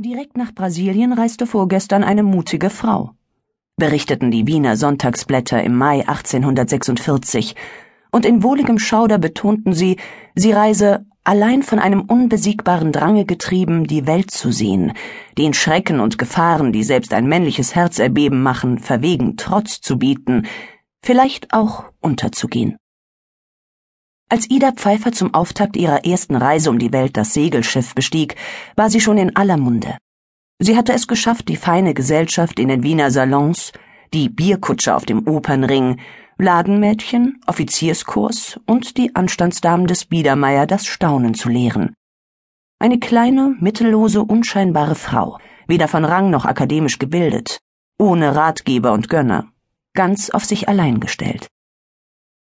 Direkt nach Brasilien reiste vorgestern eine mutige Frau, berichteten die Wiener Sonntagsblätter im Mai 1846, und in wohligem Schauder betonten sie, sie reise allein von einem unbesiegbaren Drange getrieben, die Welt zu sehen, den Schrecken und Gefahren, die selbst ein männliches Herz erbeben machen, verwegen Trotz zu bieten, vielleicht auch unterzugehen. Als Ida Pfeiffer zum Auftakt ihrer ersten Reise um die Welt das Segelschiff bestieg, war sie schon in aller Munde. Sie hatte es geschafft, die feine Gesellschaft in den Wiener Salons, die Bierkutsche auf dem Opernring, Ladenmädchen, Offizierskurs und die Anstandsdamen des Biedermeier das Staunen zu lehren. Eine kleine, mittellose, unscheinbare Frau, weder von Rang noch akademisch gebildet, ohne Ratgeber und Gönner, ganz auf sich allein gestellt.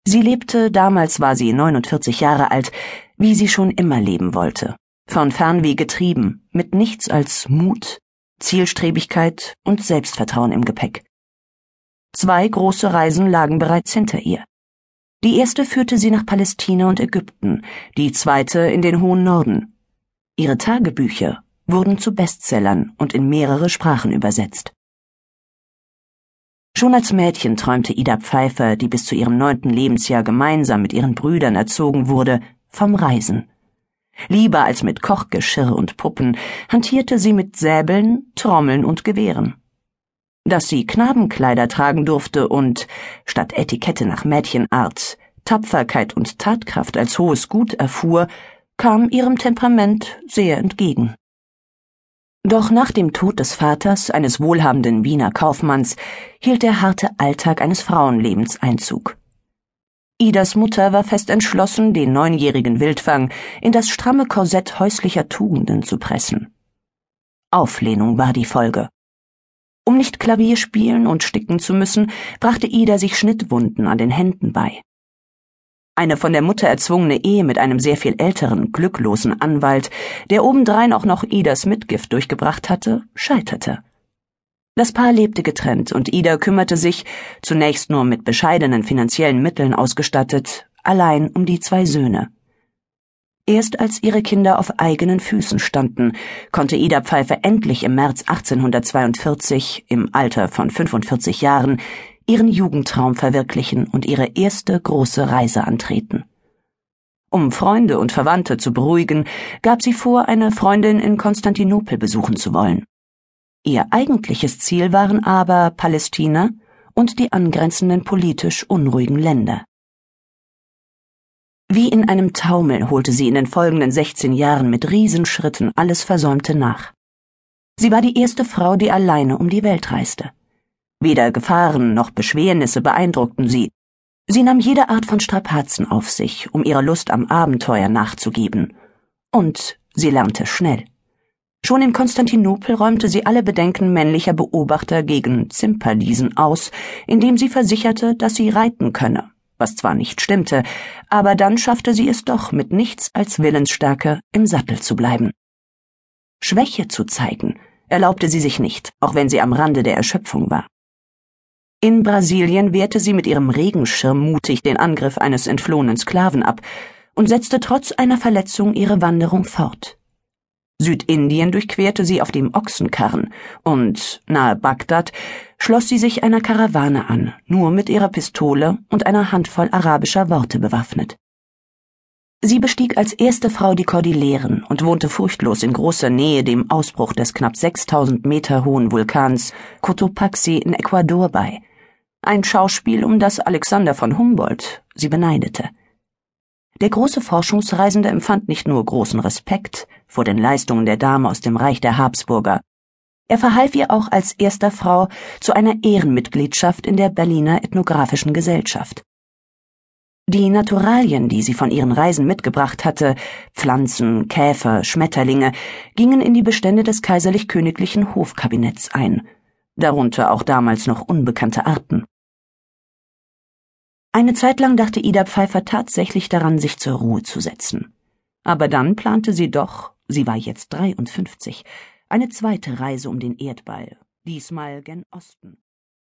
Sie lebte, damals war sie 49 Jahre alt, wie sie schon immer leben wollte. Von Fernweh getrieben, mit nichts als Mut, Zielstrebigkeit und Selbstvertrauen im Gepäck. Zwei große Reisen lagen bereits hinter ihr. Die erste führte sie nach Palästina und Ägypten, die zweite in den hohen Norden. Ihre Tagebücher wurden zu Bestsellern und in mehrere Sprachen übersetzt. Schon als Mädchen träumte Ida Pfeiffer, die bis zu ihrem neunten Lebensjahr gemeinsam mit ihren Brüdern erzogen wurde, vom Reisen. Lieber als mit Kochgeschirr und Puppen hantierte sie mit Säbeln, Trommeln und Gewehren. Dass sie Knabenkleider tragen durfte und, statt Etikette nach Mädchenart, Tapferkeit und Tatkraft als hohes Gut erfuhr, kam ihrem Temperament sehr entgegen. Doch nach dem Tod des Vaters, eines wohlhabenden Wiener Kaufmanns, hielt der harte Alltag eines Frauenlebens Einzug. Idas Mutter war fest entschlossen, den neunjährigen Wildfang in das stramme Korsett häuslicher Tugenden zu pressen. Auflehnung war die Folge. Um nicht Klavier spielen und sticken zu müssen, brachte Ida sich Schnittwunden an den Händen bei. Eine von der Mutter erzwungene Ehe mit einem sehr viel älteren, glücklosen Anwalt, der obendrein auch noch Idas Mitgift durchgebracht hatte, scheiterte. Das Paar lebte getrennt und Ida kümmerte sich, zunächst nur mit bescheidenen finanziellen Mitteln ausgestattet, allein um die zwei Söhne. Erst als ihre Kinder auf eigenen Füßen standen, konnte Ida Pfeiffer endlich im März 1842, im Alter von 45 Jahren, ihren Jugendtraum verwirklichen und ihre erste große Reise antreten. Um Freunde und Verwandte zu beruhigen, gab sie vor, eine Freundin in Konstantinopel besuchen zu wollen. Ihr eigentliches Ziel waren aber Palästina und die angrenzenden politisch unruhigen Länder. Wie in einem Taumel holte sie in den folgenden 16 Jahren mit Riesenschritten alles Versäumte nach. Sie war die erste Frau, die alleine um die Welt reiste. Weder Gefahren noch Beschwernisse beeindruckten sie. Sie nahm jede Art von Strapazen auf sich, um ihrer Lust am Abenteuer nachzugeben. Und sie lernte schnell. Schon in Konstantinopel räumte sie alle Bedenken männlicher Beobachter gegen Zimperliesen aus, indem sie versicherte, dass sie reiten könne, was zwar nicht stimmte, aber dann schaffte sie es doch mit nichts als Willensstärke im Sattel zu bleiben. Schwäche zu zeigen erlaubte sie sich nicht, auch wenn sie am Rande der Erschöpfung war. In Brasilien wehrte sie mit ihrem Regenschirm mutig den Angriff eines entflohenen Sklaven ab und setzte trotz einer Verletzung ihre Wanderung fort. Südindien durchquerte sie auf dem Ochsenkarren und nahe Bagdad schloss sie sich einer Karawane an, nur mit ihrer Pistole und einer Handvoll arabischer Worte bewaffnet. Sie bestieg als erste Frau die Kordilleren und wohnte furchtlos in großer Nähe dem Ausbruch des knapp 6000 Meter hohen Vulkans Cotopaxi in Ecuador bei. Ein Schauspiel, um das Alexander von Humboldt sie beneidete. Der große Forschungsreisende empfand nicht nur großen Respekt vor den Leistungen der Dame aus dem Reich der Habsburger, er verhalf ihr auch als erster Frau zu einer Ehrenmitgliedschaft in der Berliner Ethnographischen Gesellschaft. Die Naturalien, die sie von ihren Reisen mitgebracht hatte, Pflanzen, Käfer, Schmetterlinge, gingen in die Bestände des kaiserlich-königlichen Hofkabinetts ein, darunter auch damals noch unbekannte Arten. Eine Zeit lang dachte Ida Pfeiffer tatsächlich daran, sich zur Ruhe zu setzen. Aber dann plante sie doch, sie war jetzt 53, eine zweite Reise um den Erdball, diesmal gen Osten.